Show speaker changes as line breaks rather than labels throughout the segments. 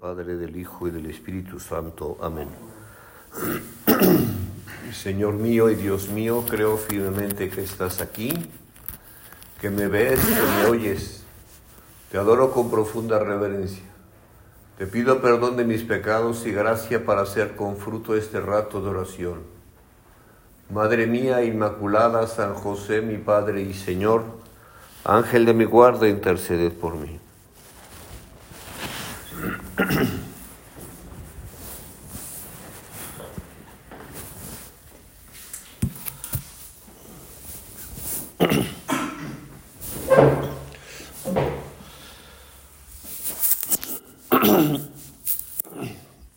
Padre, del Hijo y del Espíritu Santo. Amén. Señor mío y Dios mío, creo firmemente que estás aquí, que me ves, que me oyes. Te adoro con profunda reverencia. Te pido perdón de mis pecados y gracia para hacer con fruto este rato de oración. Madre mía Inmaculada, San José, mi Padre y Señor, Ángel de mi guarda, interceded por mí.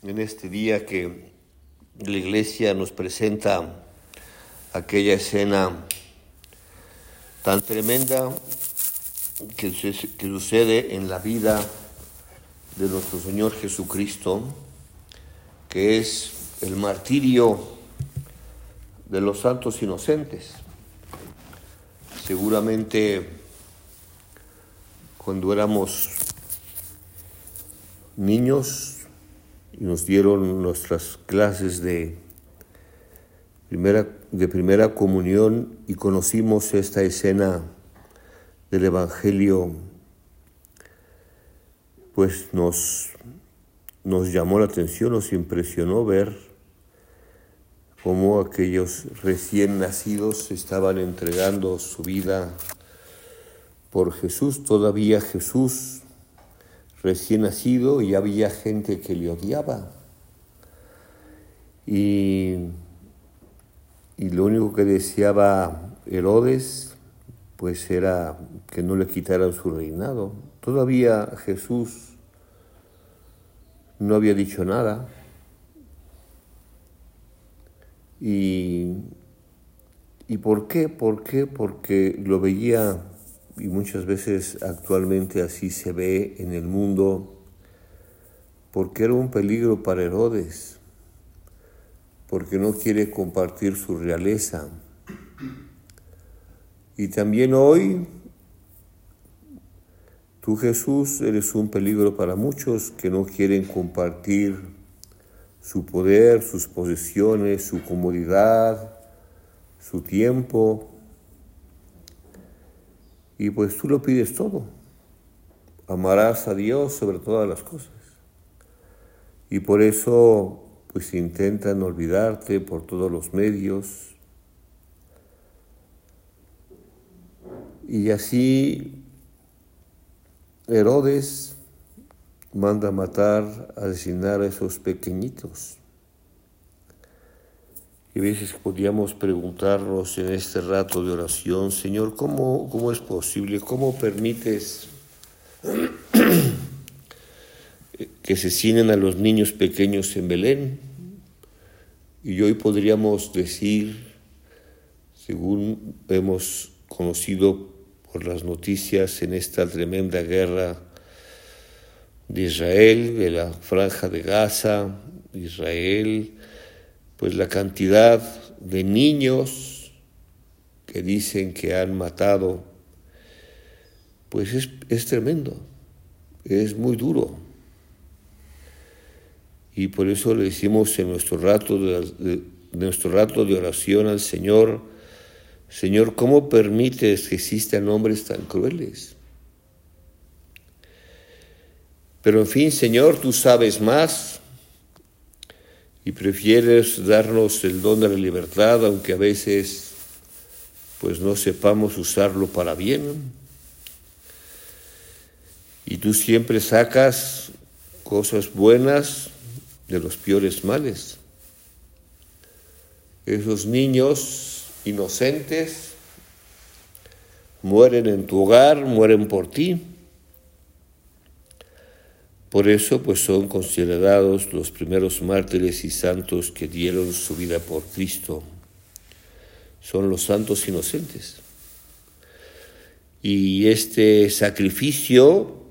En este día que la iglesia nos presenta aquella escena tan tremenda que, sucede en la vida de nuestro Señor Jesucristo, que es el martirio de los santos inocentes. Seguramente cuando éramos niños y nos dieron nuestras clases de primera, de primera comunión y conocimos esta escena del Evangelio pues nos, nos llamó la atención, nos impresionó ver cómo aquellos recién nacidos estaban entregando su vida por Jesús, todavía Jesús recién nacido y había gente que le odiaba. Y, y lo único que deseaba Herodes pues era que no le quitaran su reinado. Todavía Jesús no había dicho nada y, ¿y por qué? ¿Por qué? Porque lo veía y muchas veces actualmente así se ve en el mundo, porque era un peligro para Herodes, porque no quiere compartir su realeza y también hoy, tú Jesús eres un peligro para muchos que no quieren compartir su poder, sus posesiones, su comodidad, su tiempo. Y pues tú lo pides todo. Amarás a Dios sobre todas las cosas. Y por eso pues intentan olvidarte por todos los medios, Y así Herodes manda matar, asesinar a esos pequeñitos. Y a veces podíamos preguntarnos en este rato de oración, Señor, ¿cómo, cómo es posible? ¿Cómo permites que se asesinen a los niños pequeños en Belén? Y hoy podríamos decir, según hemos conocido por las noticias en esta tremenda guerra de Israel, de la franja de Gaza, Israel, pues la cantidad de niños que dicen que han matado, pues es, tremendo, es muy duro. Y por eso le decimos en nuestro rato de nuestro rato de oración al Señor, Señor, ¿cómo permites que existan hombres tan crueles? Pero en fin, Señor, tú sabes más y prefieres darnos el don de la libertad, aunque a veces pues no sepamos usarlo para bien. Y tú siempre sacas cosas buenas de los peores males. Esos niños inocentes mueren en tu hogar, mueren por ti. Por eso pues son considerados los primeros mártires y santos que dieron su vida por Cristo. Son los santos inocentes. Y este sacrificio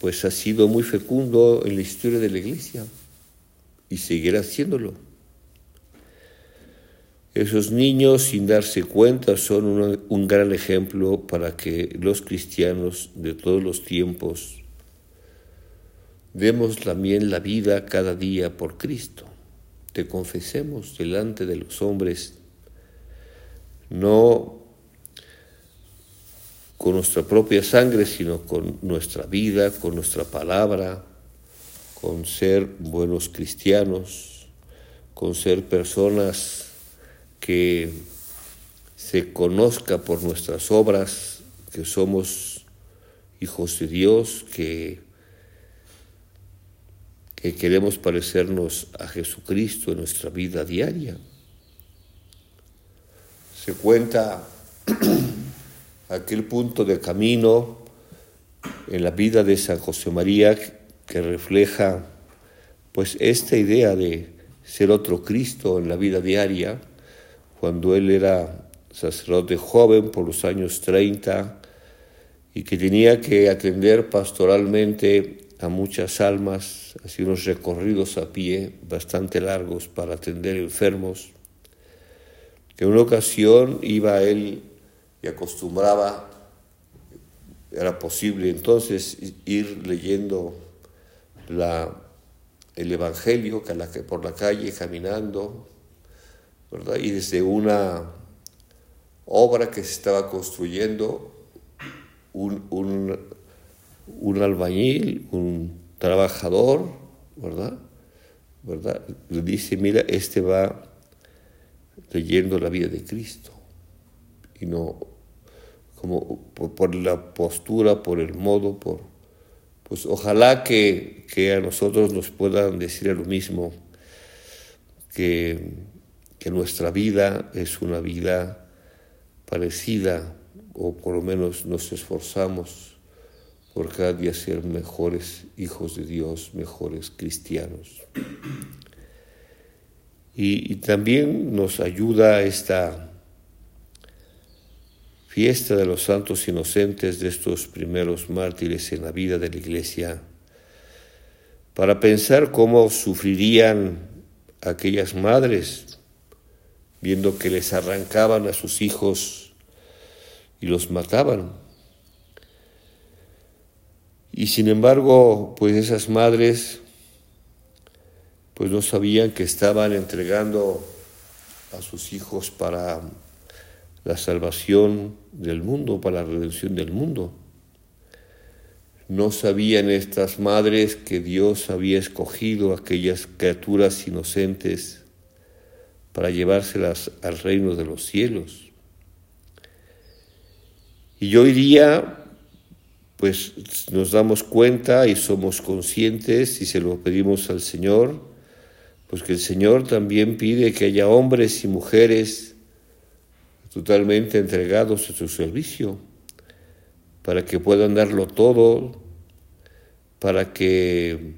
pues ha sido muy fecundo en la historia de la iglesia y seguirá haciéndolo. Esos niños, sin darse cuenta, son un gran ejemplo para que los cristianos de todos los tiempos demos también la vida cada día por Cristo. Te confesemos delante de los hombres, no con nuestra propia sangre, sino con nuestra vida, con nuestra palabra, con ser buenos cristianos, con ser personas que se conozca por nuestras obras que somos hijos de Dios, que, que queremos parecernos a Jesucristo en nuestra vida diaria. Se cuenta aquel punto de camino en la vida de San José María que refleja pues esta idea de ser otro Cristo en la vida diaria, cuando él era sacerdote joven por los años 30 y que tenía que atender pastoralmente a muchas almas, hacía unos recorridos a pie bastante largos para atender enfermos. En una ocasión iba él y acostumbraba, era posible entonces ir leyendo el Evangelio por la calle caminando, ¿verdad? Y desde una obra que se estaba construyendo, un, un, un albañil, un trabajador, ¿verdad? ¿verdad? Le dice, mira, este va leyendo la vida de Cristo. Y no, como por, por la postura, por el modo, por pues ojalá que, a nosotros nos puedan decir lo mismo, que, que nuestra vida es una vida parecida, o por lo menos nos esforzamos por cada día ser mejores hijos de Dios, mejores cristianos. Y, y también nos ayuda esta fiesta de los santos inocentes de estos primeros mártires en la vida de la Iglesia, para pensar cómo sufrirían aquellas madres viendo que les arrancaban a sus hijos y los mataban. Y sin embargo, pues esas madres pues no sabían que estaban entregando a sus hijos para la salvación del mundo, para la redención del mundo. No sabían estas madres que Dios había escogido aquellas criaturas inocentes para llevárselas al reino de los cielos. Y hoy día, pues nos damos cuenta y somos conscientes y se lo pedimos al Señor, pues que el Señor también pide que haya hombres y mujeres totalmente entregados a su servicio, para que puedan darlo todo, para que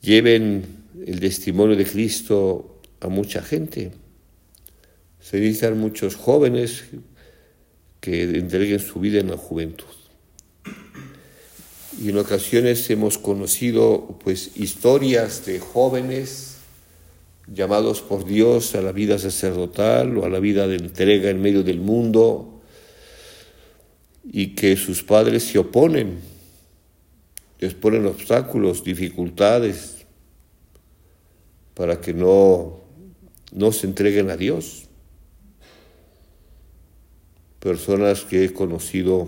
lleven el testimonio de Cristo a mucha gente. Se necesitan muchos jóvenes que entreguen su vida en la juventud. Y en ocasiones hemos conocido pues historias de jóvenes llamados por Dios a la vida sacerdotal o a la vida de entrega en medio del mundo y que sus padres se oponen, les ponen obstáculos, dificultades para que no, no se entreguen a Dios. Personas que he conocido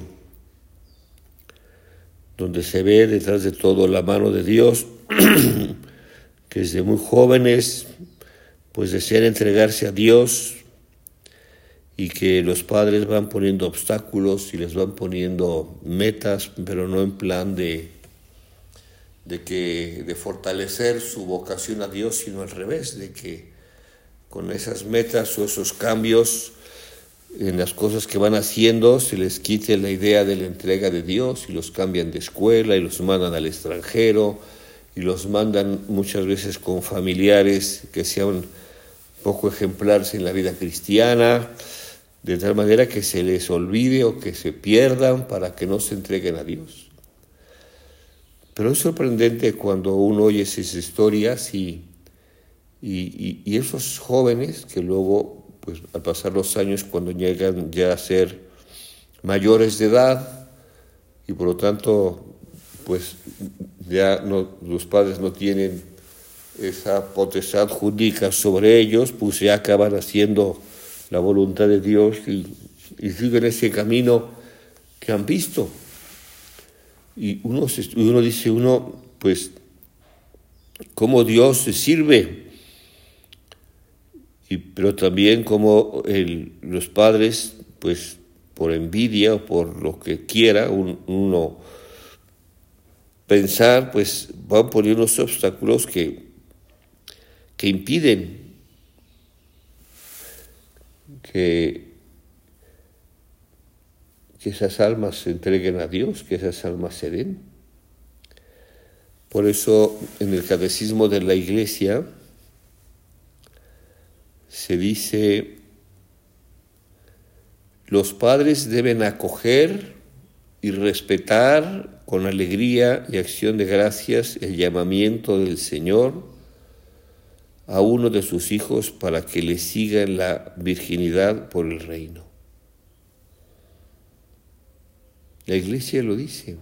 donde se ve detrás de todo la mano de Dios, que desde muy jóvenes pues desean entregarse a Dios y que los padres van poniendo obstáculos y les van poniendo metas, pero no en plan de, de, que, de fortalecer su vocación a Dios, sino al revés, de que con esas metas o esos cambios en las cosas que van haciendo se les quite la idea de la entrega de Dios y los cambian de escuela y los mandan al extranjero y los mandan muchas veces con familiares que sean poco ejemplares en la vida cristiana, de tal manera que se les olvide o que se pierdan para que no se entreguen a Dios. Pero es sorprendente cuando uno oye esas historias y, y, esos jóvenes que luego, pues al pasar los años, cuando llegan ya a ser mayores de edad y por lo tanto pues ya no, los padres no tienen esa potestad jurídica sobre ellos, pues ya acaban haciendo la voluntad de Dios y, siguen ese camino que han visto. Y uno, uno dice, uno, pues, cómo Dios se sirve, y, pero también como los padres, pues, por envidia o por lo que quiera, uno pensar, pues, van poniendo unos obstáculos que, que impiden que que esas almas se entreguen a Dios, que esas almas se den. Por eso en el catecismo de la iglesia se dice, los padres deben acoger y respetar con alegría y acción de gracias el llamamiento del Señor a uno de sus hijos para que le siga en la virginidad por el reino. La iglesia lo dice.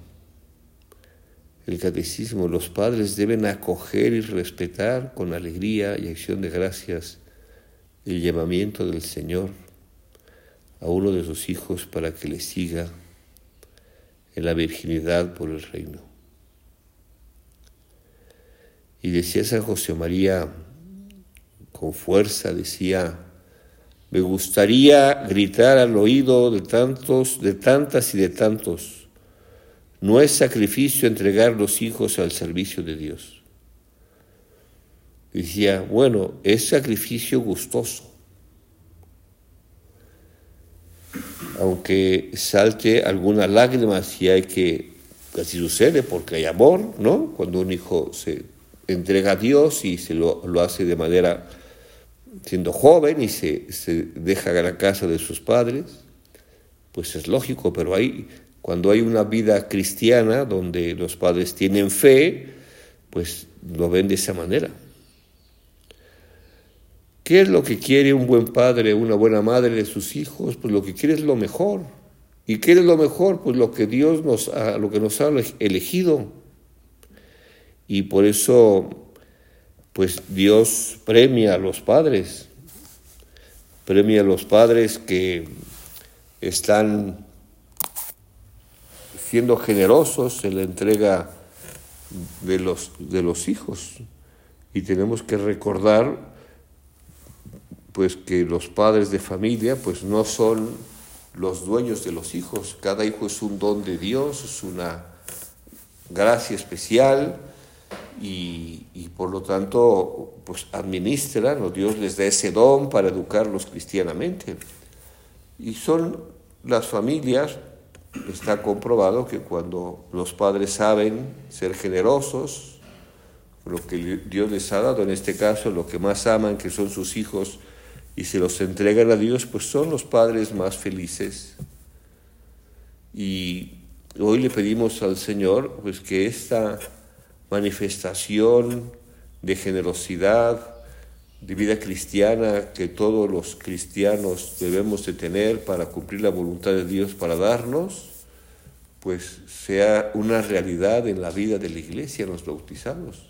El catecismo, los padres deben acoger y respetar con alegría y acción de gracias el llamamiento del Señor a uno de sus hijos para que le siga en la virginidad por el reino. Y decía San José María con fuerza, decía, me gustaría gritar al oído de tantos, de tantas y de tantos. No es sacrificio entregar los hijos al servicio de Dios. Decía, bueno, es sacrificio gustoso. Aunque salte alguna lágrima si hay que, así sucede, porque hay amor, ¿no? Cuando un hijo se entrega a Dios y se lo, lo hace de manera siendo joven y se, deja a la casa de sus padres, pues es lógico, pero hay, cuando hay una vida cristiana donde los padres tienen fe, pues lo ven de esa manera. ¿Qué es lo que quiere un buen padre, una buena madre de sus hijos? Pues lo que quiere es lo mejor. ¿Y qué es lo mejor? Pues lo que Dios nos ha, lo que nos ha elegido. Y por eso pues Dios premia a los padres, premia a los padres que están siendo generosos en la entrega de los, de los hijos. Y tenemos que recordar pues que los padres de familia pues no son los dueños de los hijos, cada hijo es un don de Dios, es una gracia especial y, por lo tanto pues administran o Dios les da ese don para educarlos cristianamente. Y son las familias, está comprobado que cuando los padres saben ser generosos, lo que Dios les ha dado, en este caso lo que más aman, que son sus hijos, y se los entregan a Dios, pues son los padres más felices. Y hoy le pedimos al Señor pues que esta manifestación de generosidad, de vida cristiana que todos los cristianos debemos de tener para cumplir la voluntad de Dios para darnos, pues sea una realidad en la vida de la iglesia, los bautizados.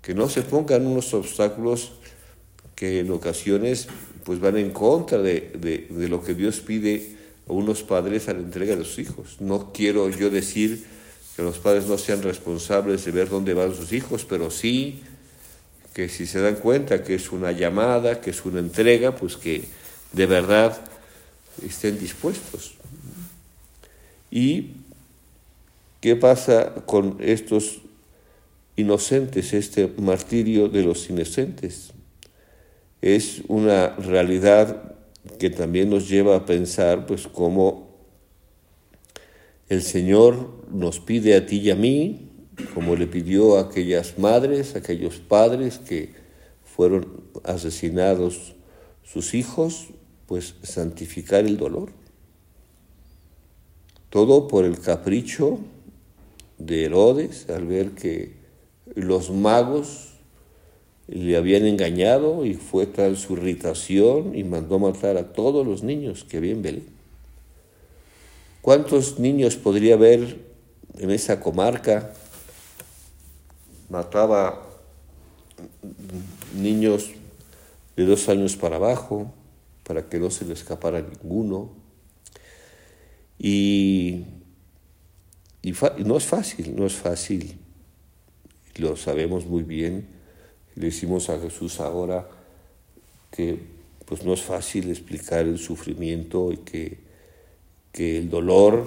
Que no se pongan unos obstáculos que en ocasiones pues van en contra de, de lo que Dios pide a unos padres a la entrega de sus hijos. No quiero yo decir que los padres no sean responsables de ver dónde van sus hijos, pero sí que si se dan cuenta que es una llamada, que es una entrega, pues que de verdad estén dispuestos. ¿Y qué pasa con estos inocentes, este martirio de los inocentes? Es una realidad que también nos lleva a pensar pues cómo el Señor nos pide a ti y a mí, como le pidió a aquellas madres, a aquellos padres que fueron asesinados sus hijos, pues santificar el dolor. Todo por el capricho de Herodes al ver que los magos le habían engañado y fue tal su irritación y mandó matar a todos los niños que había en Belén. ¿Cuántos niños podría haber en esa comarca mataba niños de dos años para abajo, para que no se le escapara ninguno. Y, y, no es fácil, no es fácil, lo sabemos muy bien, le decimos a Jesús ahora que pues no es fácil explicar el sufrimiento y que, que el dolor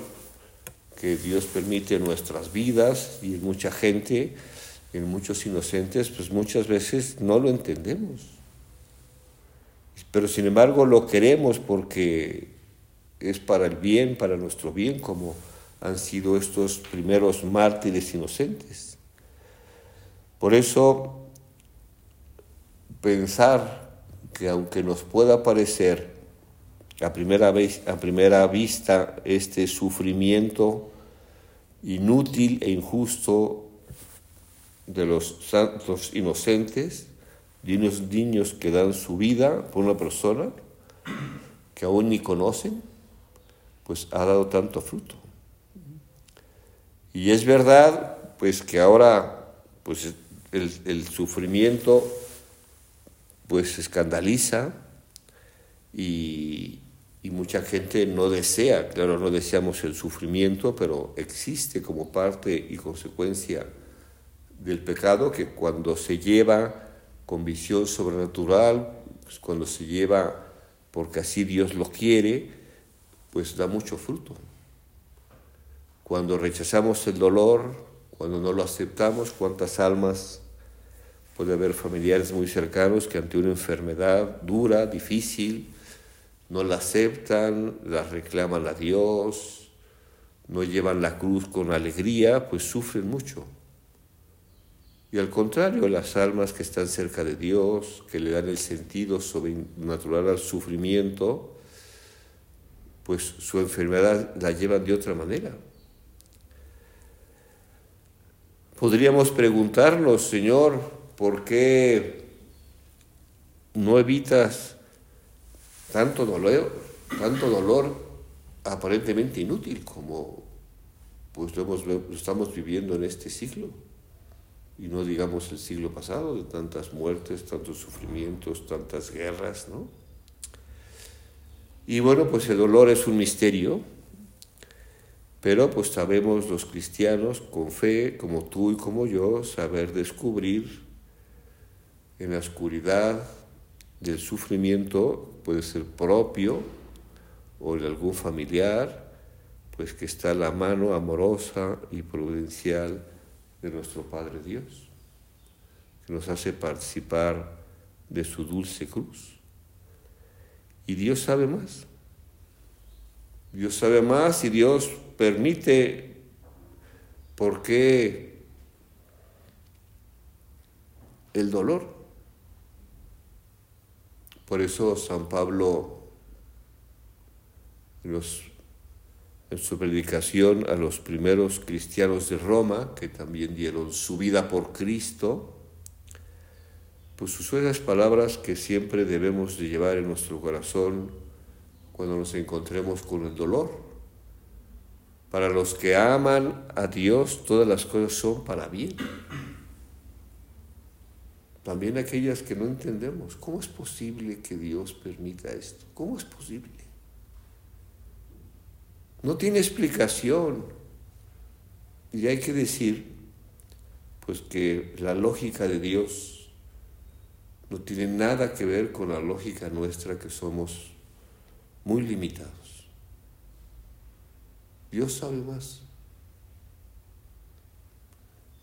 que Dios permite en nuestras vidas y en mucha gente, en muchos inocentes, pues muchas veces no lo entendemos. Pero sin embargo lo queremos porque es para el bien, para nuestro bien, como han sido estos primeros mártires inocentes. Por eso, pensar que aunque nos pueda parecer a primera, vez, a primera vista este sufrimiento inútil e injusto de los santos inocentes, de unos niños que dan su vida por una persona que aún ni conocen, pues ha dado tanto fruto. Y es verdad, pues que ahora, pues el, el sufrimiento, pues escandaliza y, y mucha gente no desea, claro, no deseamos el sufrimiento, pero existe como parte y consecuencia del pecado que cuando se lleva con visión sobrenatural, pues cuando se lleva porque así Dios lo quiere, pues da mucho fruto. Cuando rechazamos el dolor, cuando no lo aceptamos, cuántas almas puede haber familiares muy cercanos que ante una enfermedad dura, difícil, no la aceptan, la reclaman a Dios, no llevan la cruz con alegría, pues sufren mucho. Y al contrario, las almas que están cerca de Dios, que le dan el sentido sobrenatural al sufrimiento, pues su enfermedad la llevan de otra manera. Podríamos preguntarnos, Señor, ¿por qué no evitas tanto dolor, tanto dolor aparentemente inútil como pues lo, lo estamos viviendo en este siglo. Y no digamos el siglo pasado, de tantas muertes, tantos sufrimientos, tantas guerras, ¿no? Y bueno, pues el dolor es un misterio, pero pues sabemos los cristianos con fe, como tú y como yo, saber descubrir en la oscuridad del sufrimiento puede ser propio o de algún familiar, pues que está la mano amorosa y providencial de nuestro Padre Dios, que nos hace participar de su dulce cruz. Y Dios sabe más. Dios sabe más y Dios permite por qué el dolor. Por eso San Pablo en, su predicación a los primeros cristianos de Roma, que también dieron su vida por Cristo, pues usó esas palabras que siempre debemos de llevar en nuestro corazón cuando nos encontremos con el dolor. Para los que aman a Dios, todas las cosas son para bien también aquellas que no entendemos. ¿Cómo es posible que Dios permita esto? ¿Cómo es posible? No tiene explicación. Y hay que decir, pues que la lógica de Dios no tiene nada que ver con la lógica nuestra que somos muy limitados. Dios sabe más.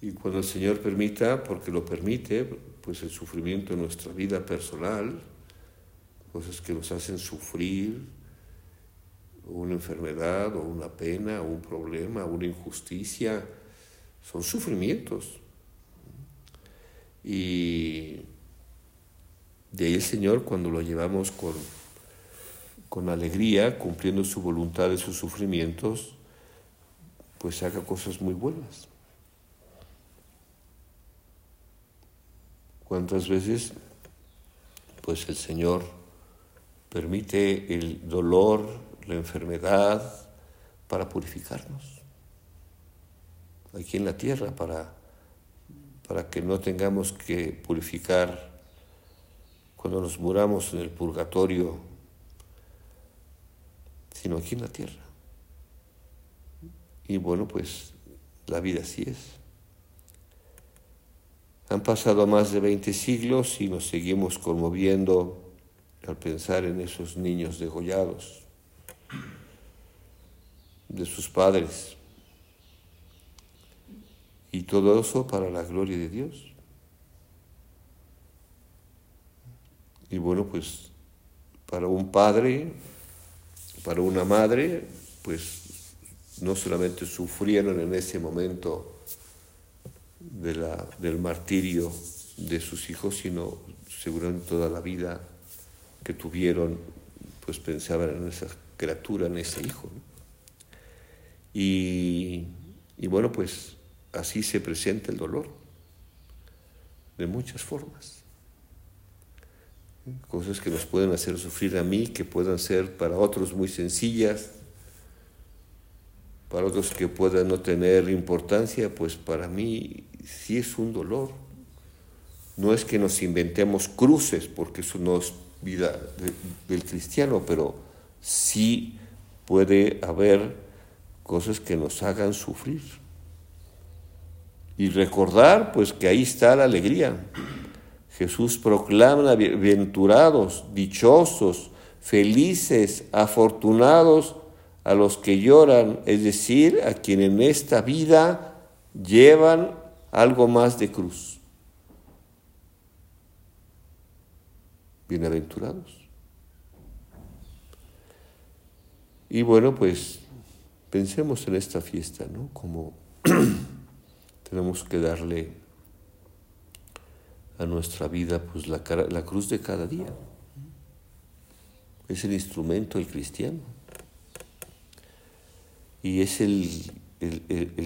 Y cuando el Señor permita, porque lo permite, pues el sufrimiento en nuestra vida personal, cosas que nos hacen sufrir, una enfermedad o una pena o un problema, una injusticia, son sufrimientos. Y de ahí el Señor, cuando lo llevamos con, con alegría, cumpliendo su voluntad de sus sufrimientos, pues haga cosas muy buenas. ¿Cuántas veces pues el Señor permite el dolor, la enfermedad para purificarnos? aquí en la tierra para, para que no tengamos que purificar cuando nos muramos en el purgatorio, sino aquí en la tierra. Y bueno, pues la vida así es. Han pasado más de 20 siglos y nos seguimos conmoviendo al pensar en esos niños degollados de sus padres. Y todo eso para la gloria de Dios. Y bueno, pues para un padre, para una madre, pues no solamente sufrieron en ese momento de la, del martirio de sus hijos, sino seguramente toda la vida que tuvieron, pues pensaban en esa criatura, en ese hijo. Y, y bueno, pues así se presenta el dolor, de muchas formas. Cosas que nos pueden hacer sufrir a mí, que puedan ser para otros muy sencillas, para otros que puedan no tener importancia, pues para mí sí es un dolor. No es que nos inventemos cruces, porque eso no es vida del cristiano, pero sí puede haber cosas que nos hagan sufrir. Y recordar, pues que ahí está la alegría. Jesús proclama bienaventurados, dichosos, felices, afortunados a los que lloran, es decir, a quienes en esta vida llevan algo más de cruz. Bienaventurados. Y bueno, pues pensemos en esta fiesta, ¿no? Como tenemos que darle a nuestra vida pues la, la cruz de cada día. Es el instrumento del cristiano y es el,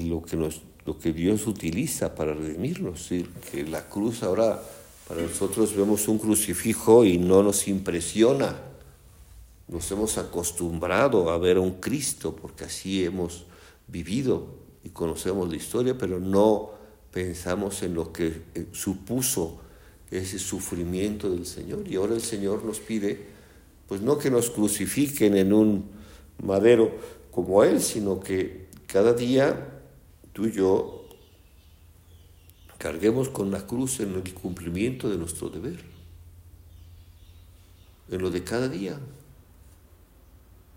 lo, que nos, lo que Dios utiliza para redimirnos. que la cruz ahora para nosotros vemos un crucifijo y no nos impresiona. Nos hemos acostumbrado a ver a un Cristo porque así hemos vivido y conocemos la historia, pero no pensamos en lo que eh, supuso ese sufrimiento del Señor. Y ahora el Señor nos pide, pues no que nos crucifiquen en un madero, como Él, sino que cada día tú y yo carguemos con la cruz en el cumplimiento de nuestro deber, en lo de cada día,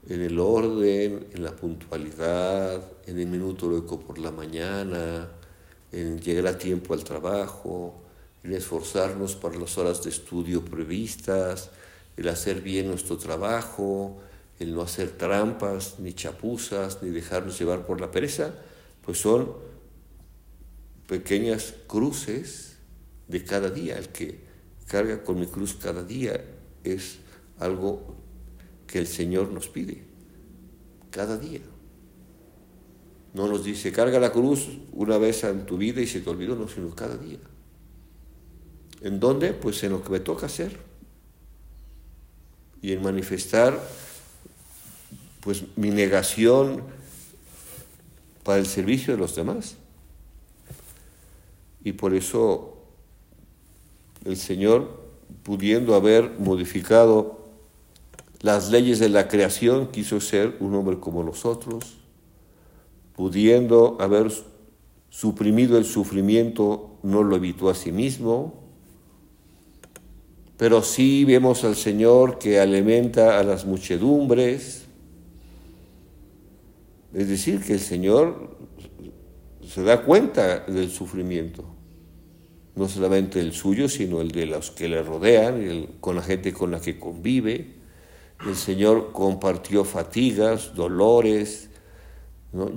en el orden, en la puntualidad, en el minuto eco por la mañana, en llegar a tiempo al trabajo, en esforzarnos para las horas de estudio previstas, el hacer bien nuestro trabajo, el no hacer trampas, ni chapuzas, ni dejarnos llevar por la pereza, pues son pequeñas cruces de cada día. El que carga con mi cruz cada día es algo que el Señor nos pide, cada día. No nos dice, carga la cruz una vez en tu vida y se te olvidó, no, sino cada día. ¿En dónde? Pues en lo que me toca hacer. Y en manifestar pues mi negación para el servicio de los demás. Y por eso el Señor, pudiendo haber modificado las leyes de la creación, quiso ser un hombre como nosotros, pudiendo haber suprimido el sufrimiento, no lo evitó a sí mismo, pero sí vemos al Señor que alimenta a las muchedumbres, es decir, que el Señor se da cuenta del sufrimiento, no solamente el suyo, sino el de los que le rodean, con la gente con la que convive. El Señor compartió fatigas, dolores,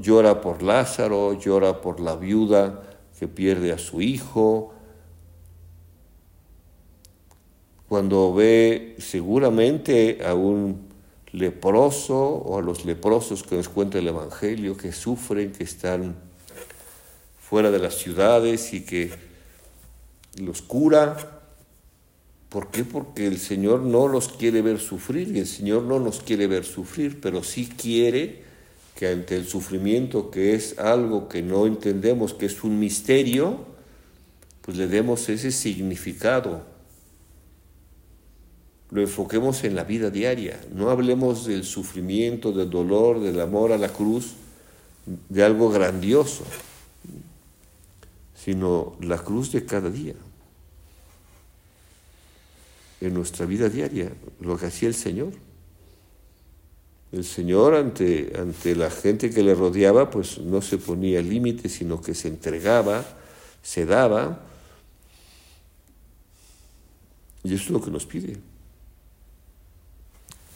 llora por Lázaro, llora por la viuda que pierde a su hijo. Cuando ve seguramente a un leproso o a los leprosos que nos cuenta el Evangelio, que sufren, que están fuera de las ciudades y que los cura. ¿Por qué? Porque el Señor no los quiere ver sufrir y el Señor no nos quiere ver sufrir, pero sí quiere que ante el sufrimiento, que es algo que no entendemos, que es un misterio, pues le demos ese significado. Lo enfoquemos en la vida diaria. No hablemos del sufrimiento, del dolor, del amor a la cruz, de algo grandioso, sino la cruz de cada día. En nuestra vida diaria, lo que hacía el Señor. El Señor ante, ante la gente que le rodeaba, pues no se ponía límites, sino que se entregaba, se daba. Y eso es lo que nos pide.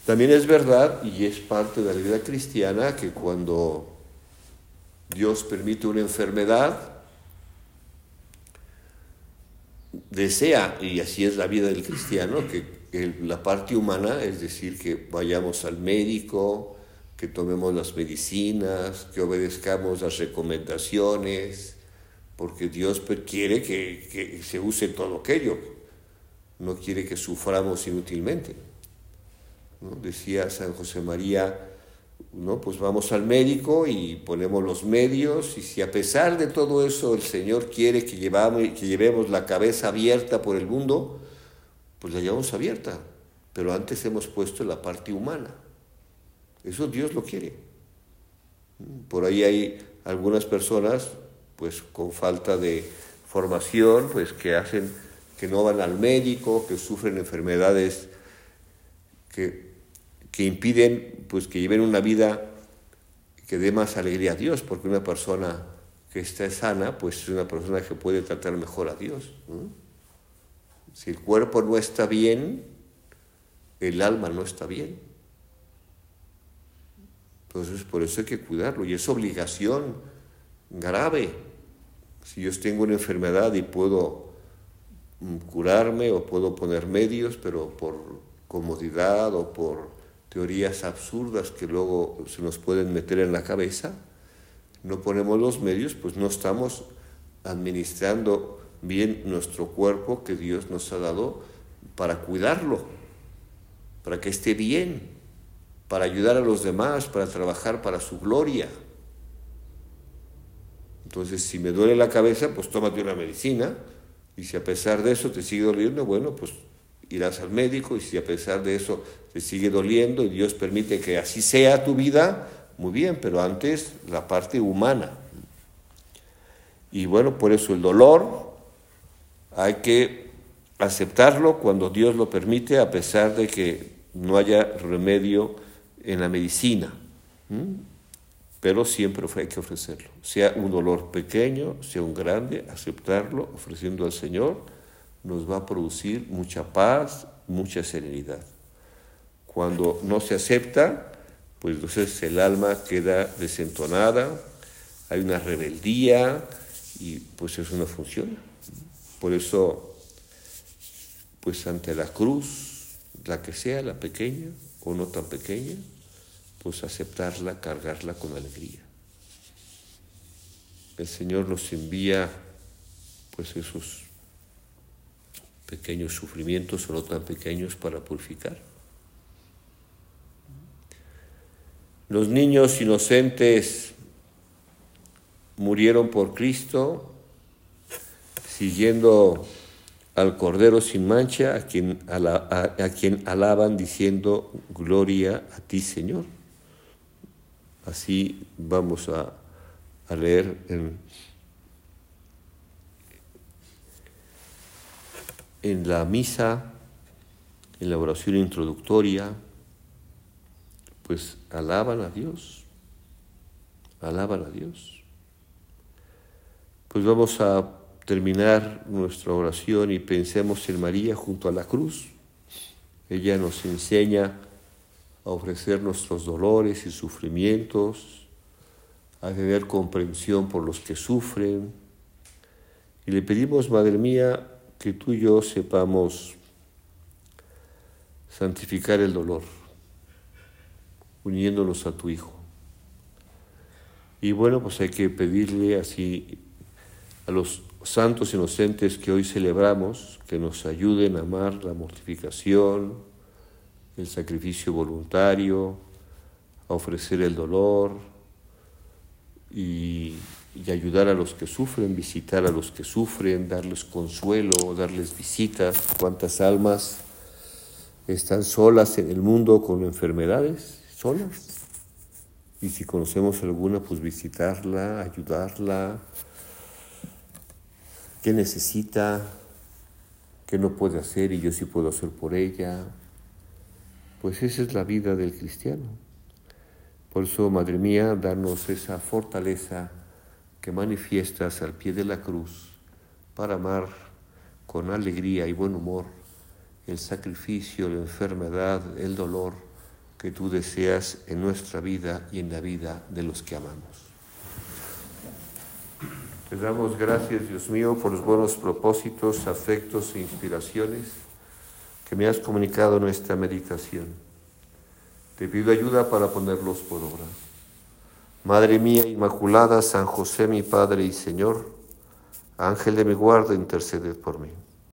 También es verdad, y es parte de la vida cristiana, que cuando Dios permite una enfermedad, desea, y así es la vida del cristiano, que la parte humana, es decir, que vayamos al médico, que tomemos las medicinas, que obedezcamos las recomendaciones, porque Dios quiere que, se use todo aquello, no quiere que suframos inútilmente. Decía San José María, ¿no? pues vamos al médico y ponemos los medios, y si a pesar de todo eso el Señor quiere que, llevamos, que llevemos la cabeza abierta por el mundo, pues la llevamos abierta, pero antes hemos puesto la parte humana. Eso Dios lo quiere. Por ahí hay algunas personas, pues con falta de formación, pues que hacen, que no van al médico, que sufren enfermedades que, que impiden, pues que lleven una vida que dé más alegría a Dios, porque una persona que está sana, pues es una persona que puede tratar mejor a Dios. Si el cuerpo no está bien, el alma no está bien. Entonces, por eso hay que cuidarlo y es obligación grave. Si yo tengo una enfermedad y puedo mm, curarme o puedo poner medios, pero por comodidad o por teorías absurdas que luego se nos pueden meter en la cabeza, no ponemos los medios, pues no estamos administrando bien nuestro cuerpo que Dios nos ha dado para cuidarlo, para que esté bien, para ayudar a los demás, para trabajar para su gloria. Entonces, si me duele la cabeza, pues tómate una medicina, y si a pesar de eso te sigue doliendo, bueno, pues irás al médico, y si a pesar de eso te sigue doliendo y Dios permite que así sea tu vida, muy bien, pero antes la parte humana. Y bueno, por eso el dolor, hay que aceptarlo cuando Dios lo permite, a pesar de que no haya remedio en la medicina. Pero siempre hay que ofrecerlo. Sea un dolor pequeño, sea un grande, aceptarlo, ofreciendo al Señor, nos va a producir mucha paz, mucha serenidad. Cuando no se acepta, pues entonces el alma queda desentonada, hay una rebeldía y pues eso no funciona. Por eso, pues ante la cruz, la que sea, la pequeña o no tan pequeña, pues aceptarla, cargarla con alegría. El Señor nos envía pues esos pequeños sufrimientos o no tan pequeños para purificar. Los niños inocentes murieron por Cristo siguiendo al Cordero sin mancha, a quien, alaban diciendo, gloria a ti Señor. Así vamos a, leer en la misa, en la oración introductoria, pues alaban a Dios, alaban a Dios. Pues vamos a terminar nuestra oración y pensemos en María junto a la cruz. Ella nos enseña a ofrecer nuestros dolores y sufrimientos, a tener comprensión por los que sufren. Y le pedimos, Madre mía, que tú y yo sepamos santificar el dolor, uniéndonos a tu Hijo. Y bueno, pues hay que pedirle así a los santos inocentes que hoy celebramos, que nos ayuden a amar la mortificación, el sacrificio voluntario, a ofrecer el dolor, y, y ayudar a los que sufren, visitar a los que sufren, darles consuelo, darles visitas. ¿Cuántas almas están solas en el mundo con enfermedades? Solas. Y si conocemos alguna, pues visitarla, ayudarla. ¿Qué necesita? ¿Qué no puede hacer y yo sí puedo hacer por ella? Pues esa es la vida del cristiano. Por eso, Madre mía, danos esa fortaleza que manifiestas al pie de la cruz para amar con alegría y buen humor el sacrificio, la enfermedad, el dolor que tú deseas en nuestra vida y en la vida de los que amamos. Te damos gracias, Dios mío, por los buenos propósitos, afectos e inspiraciones que me has comunicado en esta meditación. Te pido ayuda para ponerlos por obra. Madre mía Inmaculada, San José mi Padre y Señor, Ángel de mi guarda, interceded por mí.